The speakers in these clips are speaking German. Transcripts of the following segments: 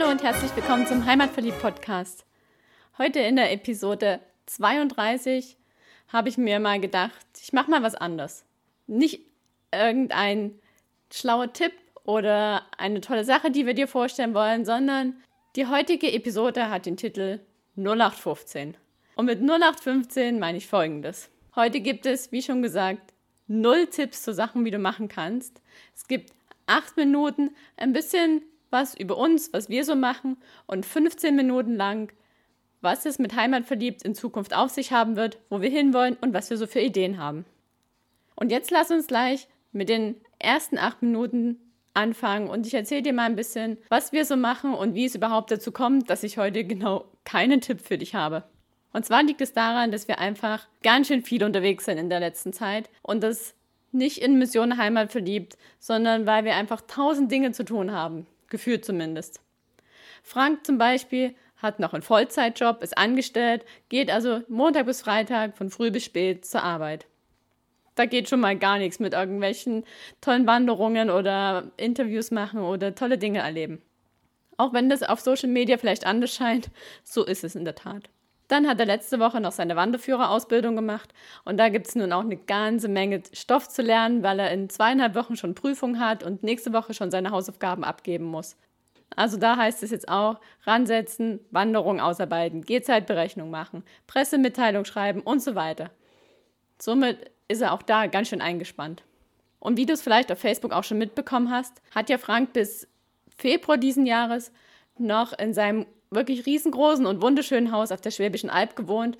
Hallo und herzlich willkommen zum Heimatverliebt Podcast. Heute in der Episode 32 habe ich mir mal gedacht, ich mache mal was anderes. Nicht irgendein schlauer Tipp oder eine tolle Sache, die wir dir vorstellen wollen, sondern die heutige Episode hat den Titel 0815. Und mit 0815 meine ich folgendes. Heute gibt es, wie schon gesagt, null Tipps zu Sachen, wie du machen kannst. Es gibt acht Minuten, ein bisschen was über uns, was wir so machen und 15 Minuten lang, was es mit Heimatverliebt in Zukunft auf sich haben wird, wo wir hinwollen und was wir so für Ideen haben. Und jetzt lass uns gleich mit den ersten acht Minuten anfangen und ich erzähle dir mal ein bisschen, was wir so machen und wie es überhaupt dazu kommt, dass ich heute genau keinen Tipp für dich habe. Und zwar liegt es daran, dass wir einfach ganz schön viel unterwegs sind in der letzten Zeit und das nicht in Mission Heimat verliebt, sondern weil wir einfach tausend Dinge zu tun haben gefühlt zumindest. Frank zum Beispiel hat noch einen Vollzeitjob, ist angestellt, geht also Montag bis Freitag von früh bis spät zur Arbeit. Da geht schon mal gar nichts mit irgendwelchen tollen Wanderungen oder Interviews machen oder tolle Dinge erleben. Auch wenn das auf Social Media vielleicht anders scheint, so ist es in der Tat. Dann hat er letzte Woche noch seine Wanderführerausbildung gemacht und da gibt es nun auch eine ganze Menge Stoff zu lernen, weil er in zweieinhalb Wochen schon Prüfung hat und nächste Woche schon seine Hausaufgaben abgeben muss. Also da heißt es jetzt auch, ransetzen, Wanderung ausarbeiten, Gehzeitberechnung machen, Pressemitteilung schreiben und so weiter. Somit ist er auch da ganz schön eingespannt. Und wie du es vielleicht auf Facebook auch schon mitbekommen hast, hat ja Frank bis Februar diesen Jahres noch in seinem wirklich riesengroßen und wunderschönen Haus auf der Schwäbischen Alb gewohnt,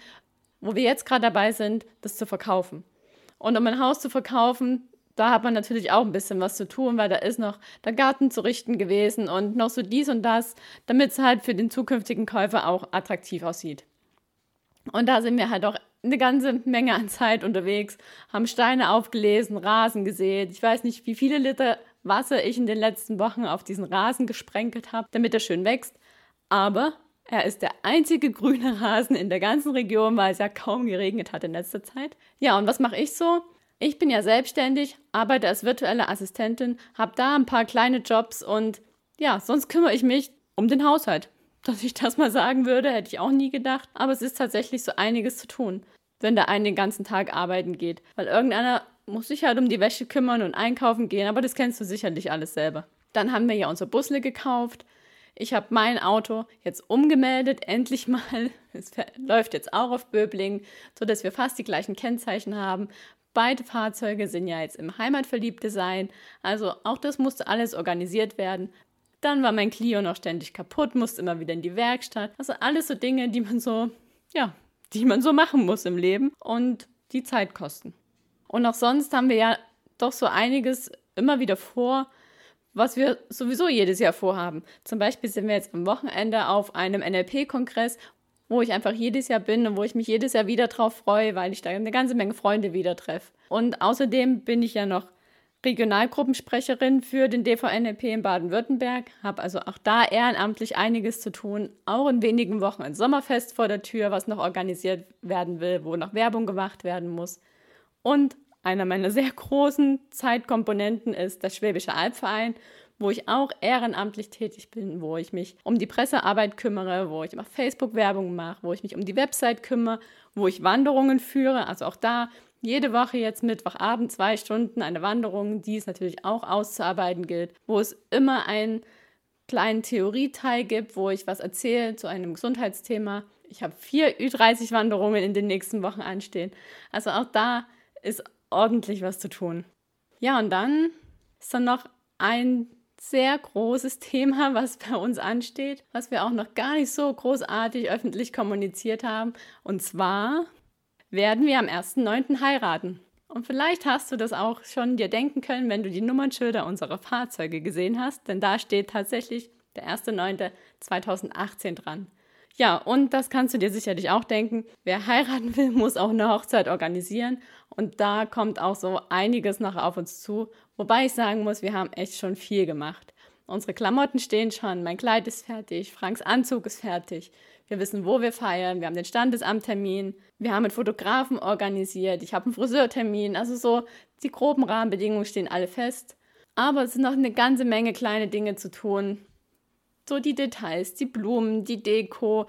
wo wir jetzt gerade dabei sind, das zu verkaufen. Und um ein Haus zu verkaufen, da hat man natürlich auch ein bisschen was zu tun, weil da ist noch der Garten zu richten gewesen und noch so dies und das, damit es halt für den zukünftigen Käufer auch attraktiv aussieht. Und da sind wir halt auch eine ganze Menge an Zeit unterwegs, haben Steine aufgelesen, Rasen gesät. Ich weiß nicht, wie viele Liter Wasser ich in den letzten Wochen auf diesen Rasen gesprenkelt habe, damit er schön wächst aber er ist der einzige grüne Rasen in der ganzen Region, weil es ja kaum geregnet hat in letzter Zeit. Ja, und was mache ich so? Ich bin ja selbstständig, arbeite als virtuelle Assistentin, habe da ein paar kleine Jobs und ja, sonst kümmere ich mich um den Haushalt. Dass ich das mal sagen würde, hätte ich auch nie gedacht, aber es ist tatsächlich so einiges zu tun, wenn der eine den ganzen Tag arbeiten geht, weil irgendeiner muss sich halt um die Wäsche kümmern und einkaufen gehen, aber das kennst du sicherlich alles selber. Dann haben wir ja unser Busle gekauft, ich habe mein Auto jetzt umgemeldet, endlich mal. Es läuft jetzt auch auf Böbling, sodass wir fast die gleichen Kennzeichen haben. Beide Fahrzeuge sind ja jetzt im Heimatverliebtdesign, also auch das musste alles organisiert werden. Dann war mein Clio noch ständig kaputt, musste immer wieder in die Werkstatt. Also alles so Dinge, die man so, ja, die man so machen muss im Leben und die Zeit kosten. Und auch sonst haben wir ja doch so einiges immer wieder vor, was wir sowieso jedes Jahr vorhaben. Zum Beispiel sind wir jetzt am Wochenende auf einem NLP-Kongress, wo ich einfach jedes Jahr bin und wo ich mich jedes Jahr wieder drauf freue, weil ich da eine ganze Menge Freunde wieder treffe. Und außerdem bin ich ja noch Regionalgruppensprecherin für den DVNLP in Baden-Württemberg, habe also auch da ehrenamtlich einiges zu tun. Auch in wenigen Wochen ein Sommerfest vor der Tür, was noch organisiert werden will, wo noch Werbung gemacht werden muss. Und einer meiner sehr großen Zeitkomponenten ist der Schwäbische Albverein, wo ich auch ehrenamtlich tätig bin, wo ich mich um die Pressearbeit kümmere, wo ich immer Facebook-Werbung mache, wo ich mich um die Website kümmere, wo ich Wanderungen führe. Also auch da jede Woche jetzt Mittwochabend zwei Stunden eine Wanderung, die es natürlich auch auszuarbeiten gilt, wo es immer einen kleinen Theorieteil gibt, wo ich was erzähle zu einem Gesundheitsthema. Ich habe vier Ü30-Wanderungen in den nächsten Wochen anstehen. Also auch da ist ordentlich was zu tun. Ja, und dann ist dann noch ein sehr großes Thema, was bei uns ansteht, was wir auch noch gar nicht so großartig öffentlich kommuniziert haben. Und zwar werden wir am 1.9. heiraten. Und vielleicht hast du das auch schon dir denken können, wenn du die Nummernschilder unserer Fahrzeuge gesehen hast, denn da steht tatsächlich der 1.9.2018 dran. Ja, und das kannst du dir sicherlich auch denken. Wer heiraten will, muss auch eine Hochzeit organisieren. Und da kommt auch so einiges noch auf uns zu. Wobei ich sagen muss, wir haben echt schon viel gemacht. Unsere Klamotten stehen schon, mein Kleid ist fertig, Franks Anzug ist fertig. Wir wissen, wo wir feiern, wir haben den Standesamttermin, wir haben einen Fotografen organisiert, ich habe einen Friseurtermin. Also so, die groben Rahmenbedingungen stehen alle fest. Aber es sind noch eine ganze Menge kleine Dinge zu tun, so die Details, die Blumen, die Deko.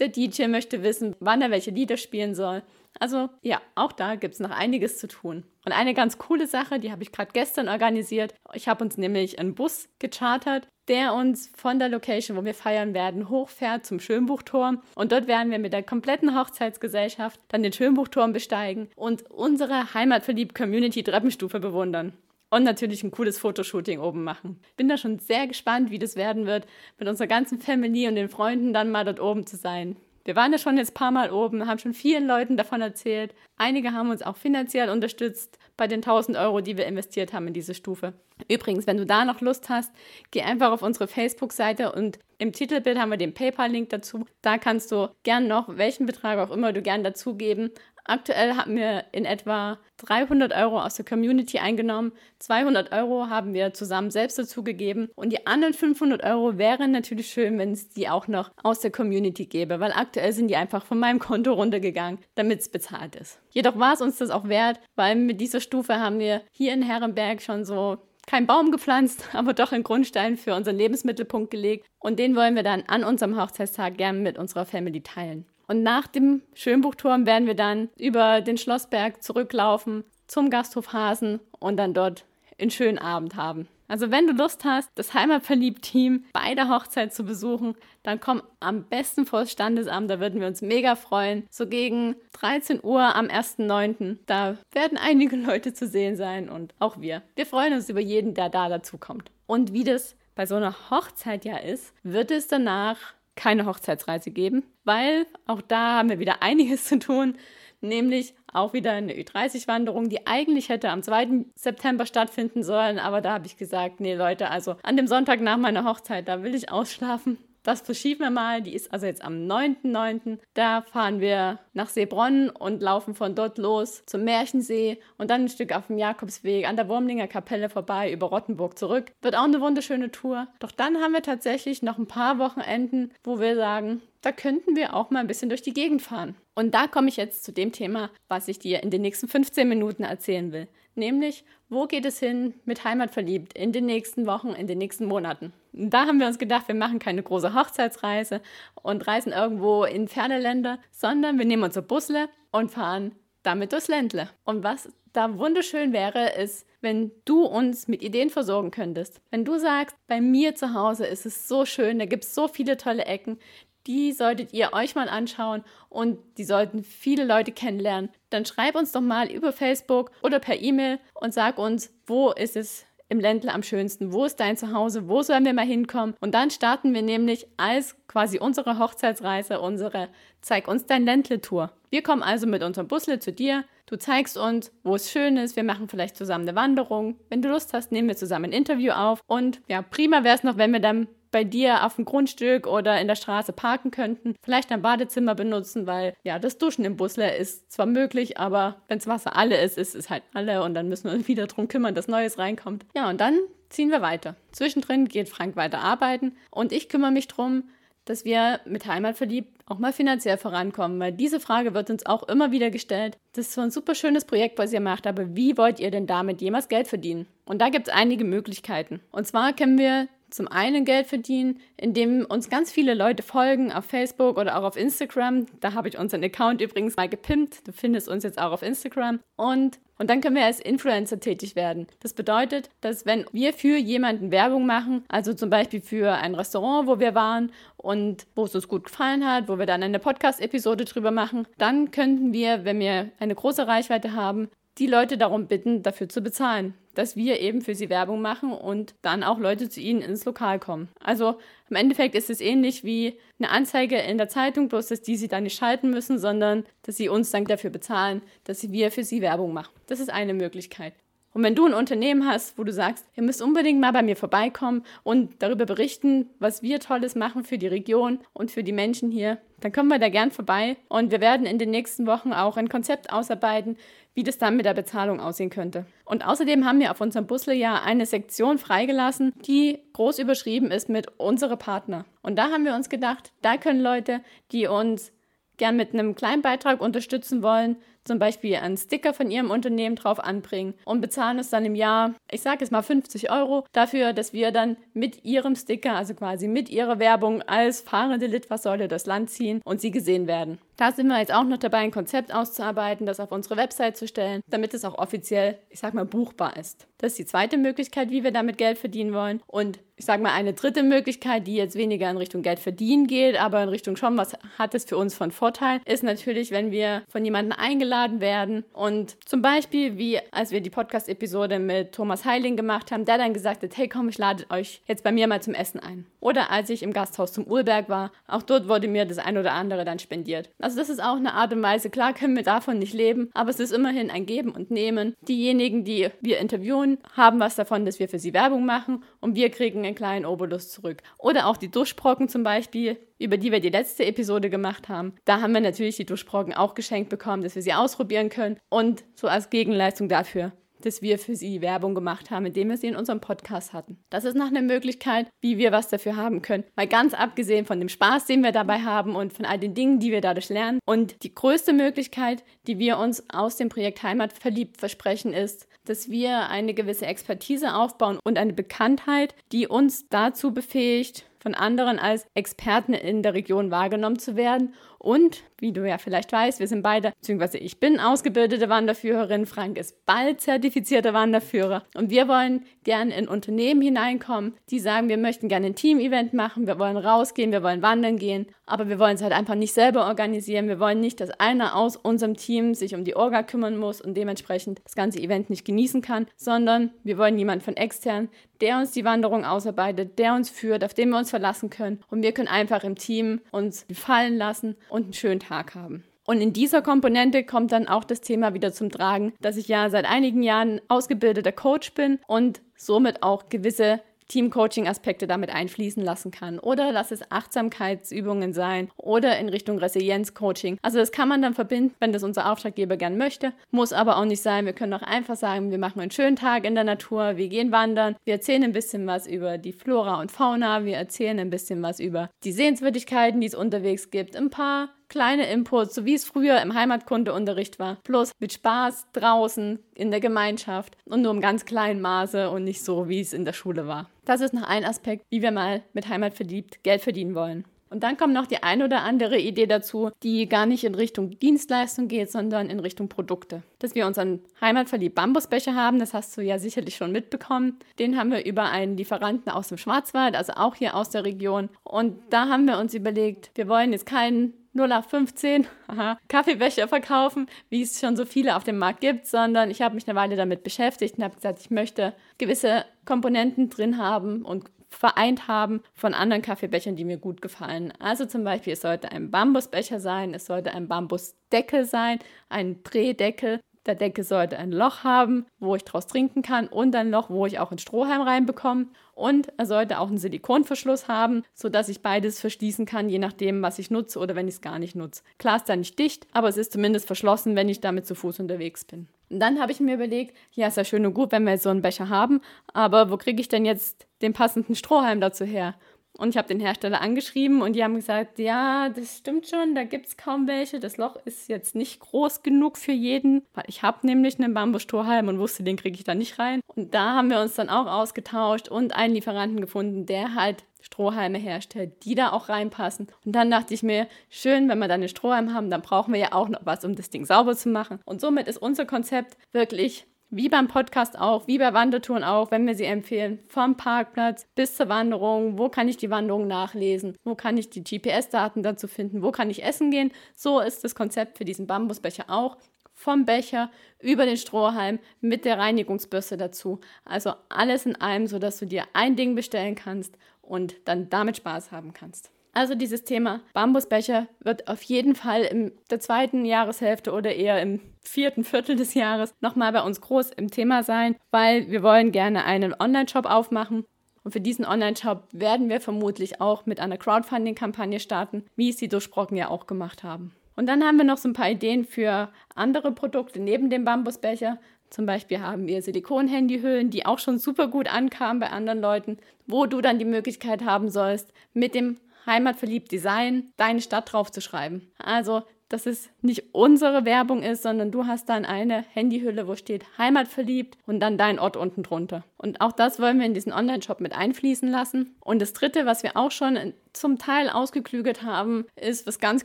Der DJ möchte wissen, wann er welche Lieder spielen soll. Also ja, auch da gibt es noch einiges zu tun. Und eine ganz coole Sache, die habe ich gerade gestern organisiert. Ich habe uns nämlich einen Bus gechartert, der uns von der Location, wo wir feiern werden, hochfährt zum Schönbuchturm. Und dort werden wir mit der kompletten Hochzeitsgesellschaft dann den Schönbuchturm besteigen und unsere heimatverliebt Community Treppenstufe bewundern. Und natürlich ein cooles Fotoshooting oben machen. Bin da schon sehr gespannt, wie das werden wird, mit unserer ganzen Family und den Freunden dann mal dort oben zu sein. Wir waren ja schon jetzt ein paar Mal oben, haben schon vielen Leuten davon erzählt. Einige haben uns auch finanziell unterstützt bei den 1000 Euro, die wir investiert haben in diese Stufe. Übrigens, wenn du da noch Lust hast, geh einfach auf unsere Facebook-Seite und im Titelbild haben wir den PayPal-Link dazu. Da kannst du gern noch, welchen Betrag auch immer du gern dazugeben, Aktuell haben wir in etwa 300 Euro aus der Community eingenommen. 200 Euro haben wir zusammen selbst dazugegeben. Und die anderen 500 Euro wären natürlich schön, wenn es die auch noch aus der Community gäbe, weil aktuell sind die einfach von meinem Konto runtergegangen, damit es bezahlt ist. Jedoch war es uns das auch wert, weil mit dieser Stufe haben wir hier in Herrenberg schon so kein Baum gepflanzt, aber doch einen Grundstein für unseren Lebensmittelpunkt gelegt. Und den wollen wir dann an unserem Hochzeitstag gern mit unserer Family teilen. Und nach dem Schönbuchturm werden wir dann über den Schlossberg zurücklaufen zum Gasthof Hasen und dann dort einen schönen Abend haben. Also wenn du Lust hast, das Heimatverliebt-Team bei der Hochzeit zu besuchen, dann komm am besten vor das Standesamt, da würden wir uns mega freuen. So gegen 13 Uhr am 1.9. Da werden einige Leute zu sehen sein und auch wir. Wir freuen uns über jeden, der da dazukommt. Und wie das bei so einer Hochzeit ja ist, wird es danach keine Hochzeitsreise geben, weil auch da haben wir wieder einiges zu tun, nämlich auch wieder eine Ü30-Wanderung, die eigentlich hätte am 2. September stattfinden sollen, aber da habe ich gesagt, nee Leute, also an dem Sonntag nach meiner Hochzeit, da will ich ausschlafen. Das verschieben wir mal. Die ist also jetzt am 9.9. Da fahren wir nach Seebronn und laufen von dort los zum Märchensee und dann ein Stück auf dem Jakobsweg an der Wurmlinger Kapelle vorbei über Rottenburg zurück. Wird auch eine wunderschöne Tour. Doch dann haben wir tatsächlich noch ein paar Wochenenden, wo wir sagen, da könnten wir auch mal ein bisschen durch die Gegend fahren. Und da komme ich jetzt zu dem Thema, was ich dir in den nächsten 15 Minuten erzählen will. Nämlich, wo geht es hin mit Heimat verliebt in den nächsten Wochen, in den nächsten Monaten? Da haben wir uns gedacht, wir machen keine große Hochzeitsreise und reisen irgendwo in ferne Länder, sondern wir nehmen unser Busle und fahren damit durchs Ländle. Und was da wunderschön wäre, ist, wenn du uns mit Ideen versorgen könntest. Wenn du sagst, bei mir zu Hause ist es so schön, da gibt es so viele tolle Ecken, die solltet ihr euch mal anschauen und die sollten viele Leute kennenlernen. Dann schreib uns doch mal über Facebook oder per E-Mail und sag uns, wo ist es im Ländle am schönsten? Wo ist dein Zuhause? Wo sollen wir mal hinkommen? Und dann starten wir nämlich als quasi unsere Hochzeitsreise, unsere Zeig uns dein Ländle-Tour. Wir kommen also mit unserem Busle zu dir. Du zeigst uns, wo es schön ist. Wir machen vielleicht zusammen eine Wanderung. Wenn du Lust hast, nehmen wir zusammen ein Interview auf. Und ja, prima wäre es noch, wenn wir dann bei dir auf dem Grundstück oder in der Straße parken könnten. Vielleicht ein Badezimmer benutzen, weil ja, das Duschen im Busler ist zwar möglich, aber wenn das Wasser alle ist, ist es halt alle und dann müssen wir uns wieder darum kümmern, dass Neues reinkommt. Ja, und dann ziehen wir weiter. Zwischendrin geht Frank weiter arbeiten und ich kümmere mich darum, dass wir mit Heimat verliebt auch mal finanziell vorankommen, weil diese Frage wird uns auch immer wieder gestellt. Das ist so ein super schönes Projekt, was ihr macht, aber wie wollt ihr denn damit jemals Geld verdienen? Und da gibt es einige Möglichkeiten. Und zwar können wir zum einen Geld verdienen, indem uns ganz viele Leute folgen auf Facebook oder auch auf Instagram. Da habe ich unseren Account übrigens mal gepimpt. Du findest uns jetzt auch auf Instagram. Und, und dann können wir als Influencer tätig werden. Das bedeutet, dass wenn wir für jemanden Werbung machen, also zum Beispiel für ein Restaurant, wo wir waren und wo es uns gut gefallen hat, wo wir dann eine Podcast-Episode drüber machen, dann könnten wir, wenn wir eine große Reichweite haben, die Leute darum bitten, dafür zu bezahlen, dass wir eben für sie Werbung machen und dann auch Leute zu ihnen ins Lokal kommen. Also im Endeffekt ist es ähnlich wie eine Anzeige in der Zeitung, bloß dass die sie dann nicht schalten müssen, sondern dass sie uns dann dafür bezahlen, dass wir für sie Werbung machen. Das ist eine Möglichkeit. Und wenn du ein Unternehmen hast, wo du sagst, ihr müsst unbedingt mal bei mir vorbeikommen und darüber berichten, was wir Tolles machen für die Region und für die Menschen hier, dann kommen wir da gern vorbei. Und wir werden in den nächsten Wochen auch ein Konzept ausarbeiten, wie das dann mit der Bezahlung aussehen könnte. Und außerdem haben wir auf unserem Busle ja eine Sektion freigelassen, die groß überschrieben ist mit unsere Partner. Und da haben wir uns gedacht, da können Leute, die uns gern mit einem kleinen Beitrag unterstützen wollen, zum Beispiel einen Sticker von ihrem Unternehmen drauf anbringen und bezahlen es dann im Jahr, ich sage jetzt mal 50 Euro, dafür, dass wir dann mit ihrem Sticker, also quasi mit ihrer Werbung als fahrende Litfaßsäule das Land ziehen und sie gesehen werden. Da sind wir jetzt auch noch dabei, ein Konzept auszuarbeiten, das auf unsere Website zu stellen, damit es auch offiziell, ich sag mal, buchbar ist. Das ist die zweite Möglichkeit, wie wir damit Geld verdienen wollen. Und ich sage mal, eine dritte Möglichkeit, die jetzt weniger in Richtung Geld verdienen geht, aber in Richtung schon, was hat es für uns von Vorteil, ist natürlich, wenn wir von jemandem eingeladen werden und zum Beispiel, wie als wir die Podcast-Episode mit Thomas Heiling gemacht haben, der dann gesagt hat, hey komm, ich lade euch jetzt bei mir mal zum Essen ein. Oder als ich im Gasthaus zum Urberg war, auch dort wurde mir das ein oder andere dann spendiert. Also das ist auch eine Art und Weise, klar können wir davon nicht leben, aber es ist immerhin ein Geben und Nehmen. Diejenigen, die wir interviewen, haben was davon, dass wir für sie Werbung machen und wir kriegen einen kleinen Obolus zurück. Oder auch die Duschbrocken zum Beispiel, über die wir die letzte Episode gemacht haben. Da haben wir natürlich die Duschbrocken auch geschenkt bekommen, dass wir sie ausprobieren können und so als Gegenleistung dafür dass wir für sie Werbung gemacht haben, indem wir sie in unserem Podcast hatten. Das ist noch eine Möglichkeit, wie wir was dafür haben können. Mal ganz abgesehen von dem Spaß, den wir dabei haben und von all den Dingen, die wir dadurch lernen. Und die größte Möglichkeit, die wir uns aus dem Projekt Heimat verliebt versprechen, ist, dass wir eine gewisse Expertise aufbauen und eine Bekanntheit, die uns dazu befähigt, von anderen als Experten in der Region wahrgenommen zu werden und wie du ja vielleicht weißt, wir sind beide, beziehungsweise ich bin ausgebildete Wanderführerin, Frank ist bald zertifizierter Wanderführer. Und wir wollen gerne in Unternehmen hineinkommen, die sagen, wir möchten gerne ein Team-Event machen, wir wollen rausgehen, wir wollen wandern gehen, aber wir wollen es halt einfach nicht selber organisieren. Wir wollen nicht, dass einer aus unserem Team sich um die Orga kümmern muss und dementsprechend das ganze Event nicht genießen kann, sondern wir wollen jemanden von extern, der uns die Wanderung ausarbeitet, der uns führt, auf den wir uns verlassen können. Und wir können einfach im Team uns fallen lassen und einen schönen Tag haben. Und in dieser Komponente kommt dann auch das Thema wieder zum Tragen, dass ich ja seit einigen Jahren ausgebildeter Coach bin und somit auch gewisse Teamcoaching-Aspekte damit einfließen lassen kann. Oder lass es Achtsamkeitsübungen sein oder in Richtung Resilienz-Coaching. Also das kann man dann verbinden, wenn das unser Auftraggeber gern möchte. Muss aber auch nicht sein. Wir können auch einfach sagen, wir machen einen schönen Tag in der Natur, wir gehen wandern, wir erzählen ein bisschen was über die Flora und Fauna, wir erzählen ein bisschen was über die Sehenswürdigkeiten, die es unterwegs gibt, ein paar kleine Inputs, so wie es früher im Heimatkundeunterricht war. Plus mit Spaß draußen in der Gemeinschaft und nur im ganz kleinen Maße und nicht so, wie es in der Schule war. Das ist noch ein Aspekt, wie wir mal mit Heimat verliebt Geld verdienen wollen. Und dann kommt noch die ein oder andere Idee dazu, die gar nicht in Richtung Dienstleistung geht, sondern in Richtung Produkte. Dass wir unseren Heimatverliebt Bambusbecher haben, das hast du ja sicherlich schon mitbekommen. Den haben wir über einen Lieferanten aus dem Schwarzwald, also auch hier aus der Region. Und da haben wir uns überlegt, wir wollen jetzt keinen 0815 aha, Kaffeebecher verkaufen, wie es schon so viele auf dem Markt gibt, sondern ich habe mich eine Weile damit beschäftigt und habe gesagt, ich möchte gewisse Komponenten drin haben und vereint haben von anderen Kaffeebechern, die mir gut gefallen. Also zum Beispiel, es sollte ein Bambusbecher sein, es sollte ein Bambusdeckel sein, ein Drehdeckel, der Deckel sollte ein Loch haben, wo ich draus trinken kann und ein Loch, wo ich auch einen Strohhalm reinbekomme. Und er sollte auch einen Silikonverschluss haben, sodass ich beides verschließen kann, je nachdem, was ich nutze oder wenn ich es gar nicht nutze. Klar ist da nicht dicht, aber es ist zumindest verschlossen, wenn ich damit zu Fuß unterwegs bin. Und dann habe ich mir überlegt, ja, ist ja schön und gut, wenn wir so einen Becher haben, aber wo kriege ich denn jetzt den passenden Strohhalm dazu her? Und ich habe den Hersteller angeschrieben und die haben gesagt, ja, das stimmt schon, da gibt es kaum welche. Das Loch ist jetzt nicht groß genug für jeden, weil ich habe nämlich einen Bambusstrohhalm und wusste, den kriege ich da nicht rein. Und da haben wir uns dann auch ausgetauscht und einen Lieferanten gefunden, der halt Strohhalme herstellt, die da auch reinpassen. Und dann dachte ich mir, schön, wenn wir dann einen Strohhalm haben, dann brauchen wir ja auch noch was, um das Ding sauber zu machen. Und somit ist unser Konzept wirklich wie beim Podcast auch, wie bei Wandertouren auch, wenn wir sie empfehlen, vom Parkplatz bis zur Wanderung, wo kann ich die Wanderung nachlesen, wo kann ich die GPS-Daten dazu finden, wo kann ich essen gehen. So ist das Konzept für diesen Bambusbecher auch. Vom Becher über den Strohhalm mit der Reinigungsbürste dazu. Also alles in einem, sodass du dir ein Ding bestellen kannst und dann damit Spaß haben kannst. Also dieses Thema Bambusbecher wird auf jeden Fall in der zweiten Jahreshälfte oder eher im vierten Viertel des Jahres nochmal bei uns groß im Thema sein, weil wir wollen gerne einen Online-Shop aufmachen. Und für diesen Online-Shop werden wir vermutlich auch mit einer Crowdfunding-Kampagne starten, wie es die Durchbrocken ja auch gemacht haben. Und dann haben wir noch so ein paar Ideen für andere Produkte neben dem Bambusbecher. Zum Beispiel haben wir Silikon-Handyhüllen, die auch schon super gut ankamen bei anderen Leuten, wo du dann die Möglichkeit haben sollst, mit dem heimatverliebt Design deine Stadt drauf zu schreiben. Also dass es nicht unsere Werbung ist, sondern du hast dann eine Handyhülle, wo steht Heimat verliebt und dann dein Ort unten drunter. Und auch das wollen wir in diesen Online-Shop mit einfließen lassen. Und das dritte, was wir auch schon zum Teil ausgeklügelt haben, ist was ganz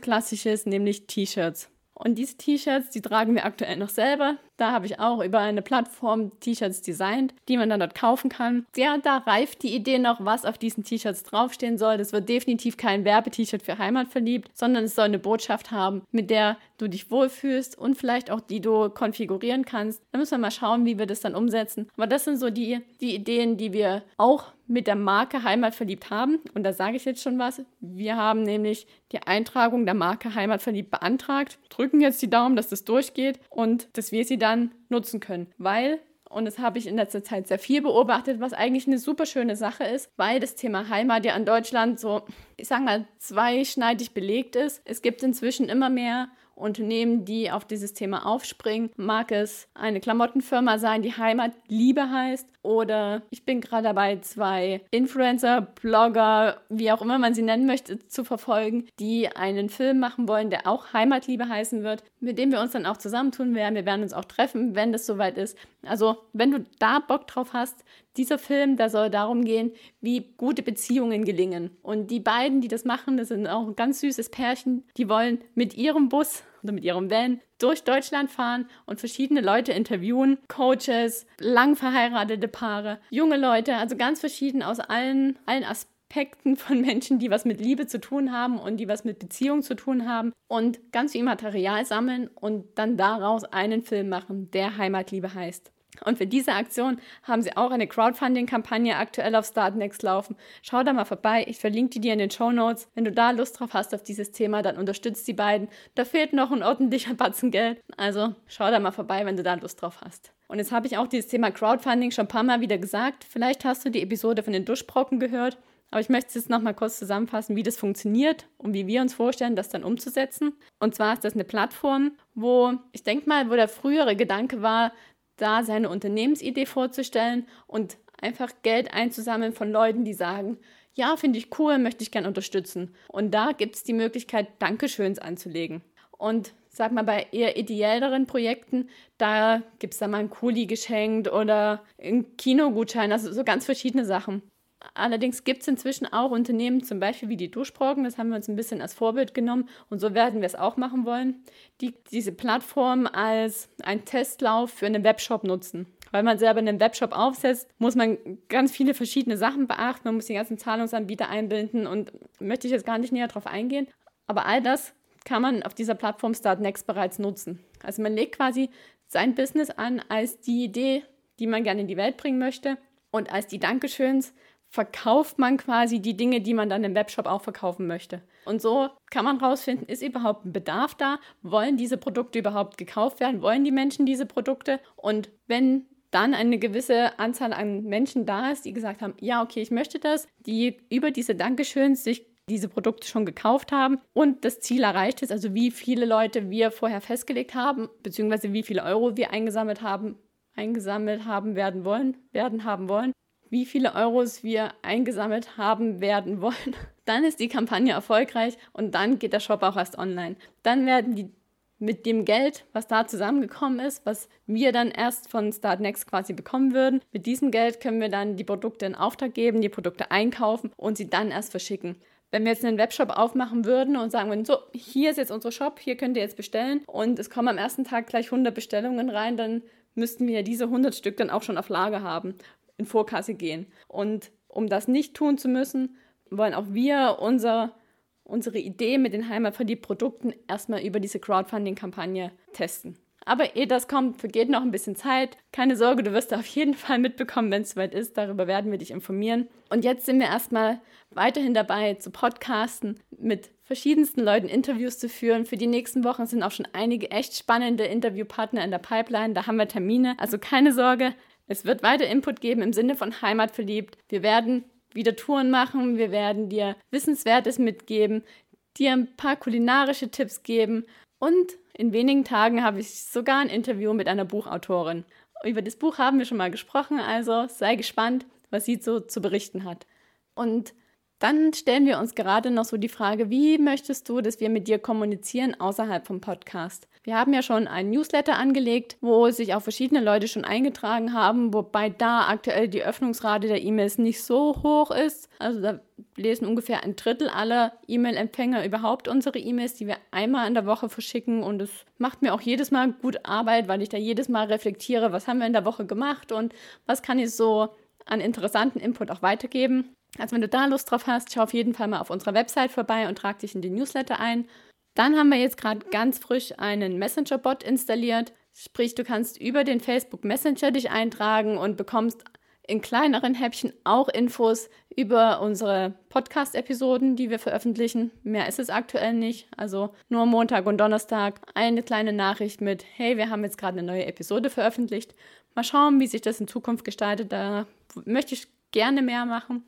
klassisches, nämlich T-Shirts. Und diese T-Shirts, die tragen wir aktuell noch selber. Da habe ich auch über eine Plattform T-Shirts designt, die man dann dort kaufen kann. Ja, da reift die Idee noch, was auf diesen T-Shirts draufstehen soll. Das wird definitiv kein Werbe-T-Shirt für Heimat verliebt, sondern es soll eine Botschaft haben, mit der du dich wohlfühlst und vielleicht auch die du konfigurieren kannst. Da müssen wir mal schauen, wie wir das dann umsetzen. Aber das sind so die, die Ideen, die wir auch mit der Marke Heimat verliebt haben. Und da sage ich jetzt schon was. Wir haben nämlich die Eintragung der Marke Heimat verliebt beantragt, drücken jetzt die Daumen, dass das durchgeht und dass wir sie dann nutzen können. Weil und das habe ich in letzter Zeit sehr viel beobachtet, was eigentlich eine super schöne Sache ist, weil das Thema Heimat ja in Deutschland so, ich sage mal, zweischneidig belegt ist. Es gibt inzwischen immer mehr Unternehmen, die auf dieses Thema aufspringen. Mag es eine Klamottenfirma sein, die Heimatliebe heißt, oder ich bin gerade dabei, zwei Influencer, Blogger, wie auch immer man sie nennen möchte, zu verfolgen, die einen Film machen wollen, der auch Heimatliebe heißen wird, mit dem wir uns dann auch zusammentun werden. Wir werden uns auch treffen, wenn das soweit ist. Also, wenn du da Bock drauf hast, dieser Film, da soll darum gehen, wie gute Beziehungen gelingen. Und die beiden, die das machen, das sind auch ein ganz süßes Pärchen, die wollen mit ihrem Bus oder mit ihrem Van durch Deutschland fahren und verschiedene Leute interviewen. Coaches, lang verheiratete Paare, junge Leute, also ganz verschieden aus allen, allen Aspekten von Menschen, die was mit Liebe zu tun haben und die was mit Beziehung zu tun haben und ganz viel Material sammeln und dann daraus einen Film machen, der Heimatliebe heißt. Und für diese Aktion haben sie auch eine Crowdfunding-Kampagne aktuell auf Startnext laufen. Schau da mal vorbei. Ich verlinke die dir in den Show Notes. Wenn du da Lust drauf hast auf dieses Thema, dann unterstützt die beiden. Da fehlt noch ein ordentlicher Batzen Geld. Also schau da mal vorbei, wenn du da Lust drauf hast. Und jetzt habe ich auch dieses Thema Crowdfunding schon ein paar Mal wieder gesagt. Vielleicht hast du die Episode von den Duschbrocken gehört. Aber ich möchte jetzt nochmal kurz zusammenfassen, wie das funktioniert und wie wir uns vorstellen, das dann umzusetzen. Und zwar ist das eine Plattform, wo ich denke mal, wo der frühere Gedanke war, da seine Unternehmensidee vorzustellen und einfach Geld einzusammeln von Leuten, die sagen, ja, finde ich cool, möchte ich gerne unterstützen. Und da gibt es die Möglichkeit, Dankeschöns anzulegen. Und sag mal, bei eher ideelleren Projekten, da gibt es dann mal ein Kuli geschenkt oder einen Kinogutschein, also so ganz verschiedene Sachen. Allerdings gibt es inzwischen auch Unternehmen, zum Beispiel wie die Duschbrocken, das haben wir uns ein bisschen als Vorbild genommen und so werden wir es auch machen wollen, die diese Plattform als ein Testlauf für einen Webshop nutzen. Weil man selber einen Webshop aufsetzt, muss man ganz viele verschiedene Sachen beachten. Man muss die ganzen Zahlungsanbieter einbinden und möchte ich jetzt gar nicht näher darauf eingehen. Aber all das kann man auf dieser Plattform Startnext bereits nutzen. Also man legt quasi sein Business an als die Idee, die man gerne in die Welt bringen möchte und als die Dankeschöns verkauft man quasi die Dinge, die man dann im Webshop auch verkaufen möchte. Und so kann man rausfinden, ist überhaupt ein Bedarf da? Wollen diese Produkte überhaupt gekauft werden? Wollen die Menschen diese Produkte? Und wenn dann eine gewisse Anzahl an Menschen da ist, die gesagt haben, ja, okay, ich möchte das, die über diese Dankeschöns sich diese Produkte schon gekauft haben und das Ziel erreicht ist, also wie viele Leute wir vorher festgelegt haben, beziehungsweise wie viele Euro wir eingesammelt haben, eingesammelt haben werden wollen, werden haben wollen, wie viele Euros wir eingesammelt haben werden wollen. Dann ist die Kampagne erfolgreich und dann geht der Shop auch erst online. Dann werden die mit dem Geld, was da zusammengekommen ist, was wir dann erst von Startnext quasi bekommen würden, mit diesem Geld können wir dann die Produkte in Auftrag geben, die Produkte einkaufen und sie dann erst verschicken. Wenn wir jetzt einen Webshop aufmachen würden und sagen würden, so, hier ist jetzt unser Shop, hier könnt ihr jetzt bestellen und es kommen am ersten Tag gleich 100 Bestellungen rein, dann müssten wir diese 100 Stück dann auch schon auf Lager haben in Vorkasse gehen. Und um das nicht tun zu müssen, wollen auch wir unser, unsere Idee mit den Heimatverliebt-Produkten erstmal über diese Crowdfunding-Kampagne testen. Aber ehe das kommt, vergeht noch ein bisschen Zeit. Keine Sorge, du wirst auf jeden Fall mitbekommen, wenn es soweit ist. Darüber werden wir dich informieren. Und jetzt sind wir erstmal weiterhin dabei zu podcasten, mit verschiedensten Leuten Interviews zu führen. Für die nächsten Wochen sind auch schon einige echt spannende Interviewpartner in der Pipeline. Da haben wir Termine. Also keine Sorge, es wird weiter Input geben im Sinne von Heimat verliebt. Wir werden wieder Touren machen, wir werden dir Wissenswertes mitgeben, dir ein paar kulinarische Tipps geben und in wenigen Tagen habe ich sogar ein Interview mit einer Buchautorin. Über das Buch haben wir schon mal gesprochen, also sei gespannt, was sie so zu berichten hat. Und Dann stellen wir uns gerade noch so die Frage, wie möchtest du, dass wir mit dir kommunizieren außerhalb vom Podcast? Wir haben ja schon einen Newsletter angelegt, wo sich auch verschiedene Leute schon eingetragen haben, wobei da aktuell die Öffnungsrate der E-Mails nicht so hoch ist. Also da lesen ungefähr ein Drittel aller E-Mail-Empfänger überhaupt unsere E-Mails, die wir einmal in der Woche verschicken. Und es macht mir auch jedes Mal gut Arbeit, weil ich da jedes Mal reflektiere, was haben wir in der Woche gemacht und was kann ich so an interessanten Input auch weitergeben. Also wenn du da Lust drauf hast, schau auf jeden Fall mal auf unserer Website vorbei und trag dich in den Newsletter ein. Dann haben wir jetzt gerade ganz frisch einen Messenger-Bot installiert. Sprich, du kannst über den Facebook Messenger dich eintragen und bekommst in kleineren Häppchen auch Infos über unsere Podcast-Episoden, die wir veröffentlichen. Mehr ist es aktuell nicht. Also nur Montag und Donnerstag eine kleine Nachricht mit, hey, wir haben jetzt gerade eine neue Episode veröffentlicht. Mal schauen, wie sich das in Zukunft gestaltet. Da möchte ich gerne mehr machen.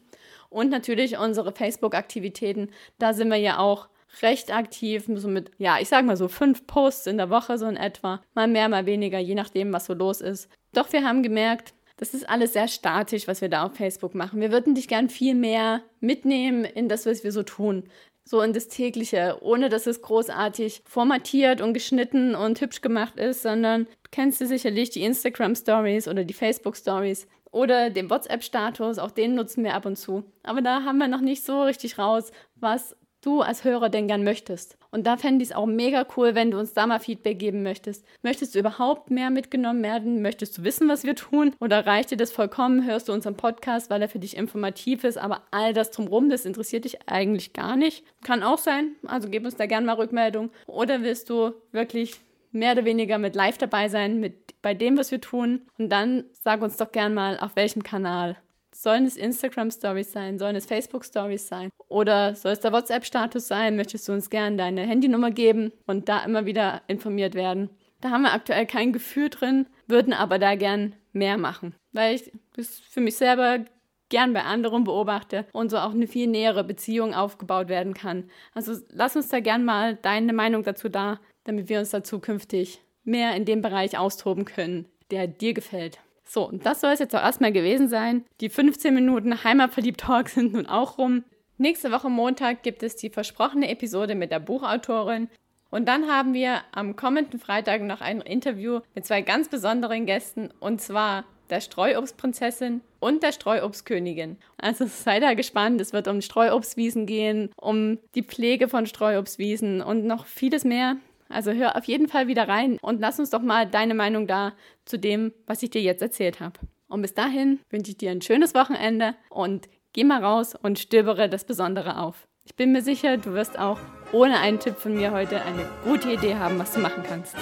Und natürlich unsere Facebook-Aktivitäten. Da sind wir ja auch recht aktiv, so mit, ja, ich sag mal so fünf Posts in der Woche so in etwa. Mal mehr, mal weniger, je nachdem, was so los ist. Doch wir haben gemerkt, das ist alles sehr statisch, was wir da auf Facebook machen. Wir würden dich gern viel mehr mitnehmen in das, was wir so tun. So in das tägliche, ohne dass es großartig formatiert und geschnitten und hübsch gemacht ist, sondern kennst du sicherlich die Instagram Stories oder die Facebook Stories oder den WhatsApp-Status, auch den nutzen wir ab und zu. Aber da haben wir noch nicht so richtig raus, was du als Hörer denn gern möchtest. Und da fände ich es auch mega cool, wenn du uns da mal Feedback geben möchtest. Möchtest du überhaupt mehr mitgenommen werden? Möchtest du wissen, was wir tun? Oder reicht dir das vollkommen? Hörst du unseren Podcast, weil er für dich informativ ist, aber all das drumherum, das interessiert dich eigentlich gar nicht? Kann auch sein. Also gib uns da gerne mal Rückmeldung. Oder willst du wirklich mehr oder weniger mit live dabei sein, mit bei dem, was wir tun. Und dann sag uns doch gern mal, auf welchem Kanal. Sollen es Instagram Stories sein? Sollen es Facebook Stories sein? Oder soll es der WhatsApp-Status sein? Möchtest du uns gern deine Handynummer geben und da immer wieder informiert werden? Da haben wir aktuell kein Gefühl drin, würden aber da gern mehr machen, weil ich das für mich selber gern bei anderen beobachte und so auch eine viel nähere Beziehung aufgebaut werden kann. Also lass uns da gern mal deine Meinung dazu da, damit wir uns da zukünftig mehr in dem Bereich austoben können, der dir gefällt. So, und das soll es jetzt auch erstmal gewesen sein. Die 15 Minuten Heimatverliebt-Talk sind nun auch rum. Nächste Woche Montag gibt es die versprochene Episode mit der Buchautorin. Und dann haben wir am kommenden Freitag noch ein Interview mit zwei ganz besonderen Gästen, und zwar der Streuobstprinzessin und der Streuobstkönigin. Also sei da gespannt, es wird um Streuobstwiesen gehen, um die Pflege von Streuobstwiesen und noch vieles mehr. Also hör auf jeden Fall wieder rein und lass uns doch mal deine Meinung da zu dem, was ich dir jetzt erzählt habe. Und bis dahin wünsche ich dir ein schönes Wochenende und geh mal raus und stöbere das Besondere auf. Ich bin mir sicher, du wirst auch ohne einen Tipp von mir heute eine gute Idee haben, was du machen kannst.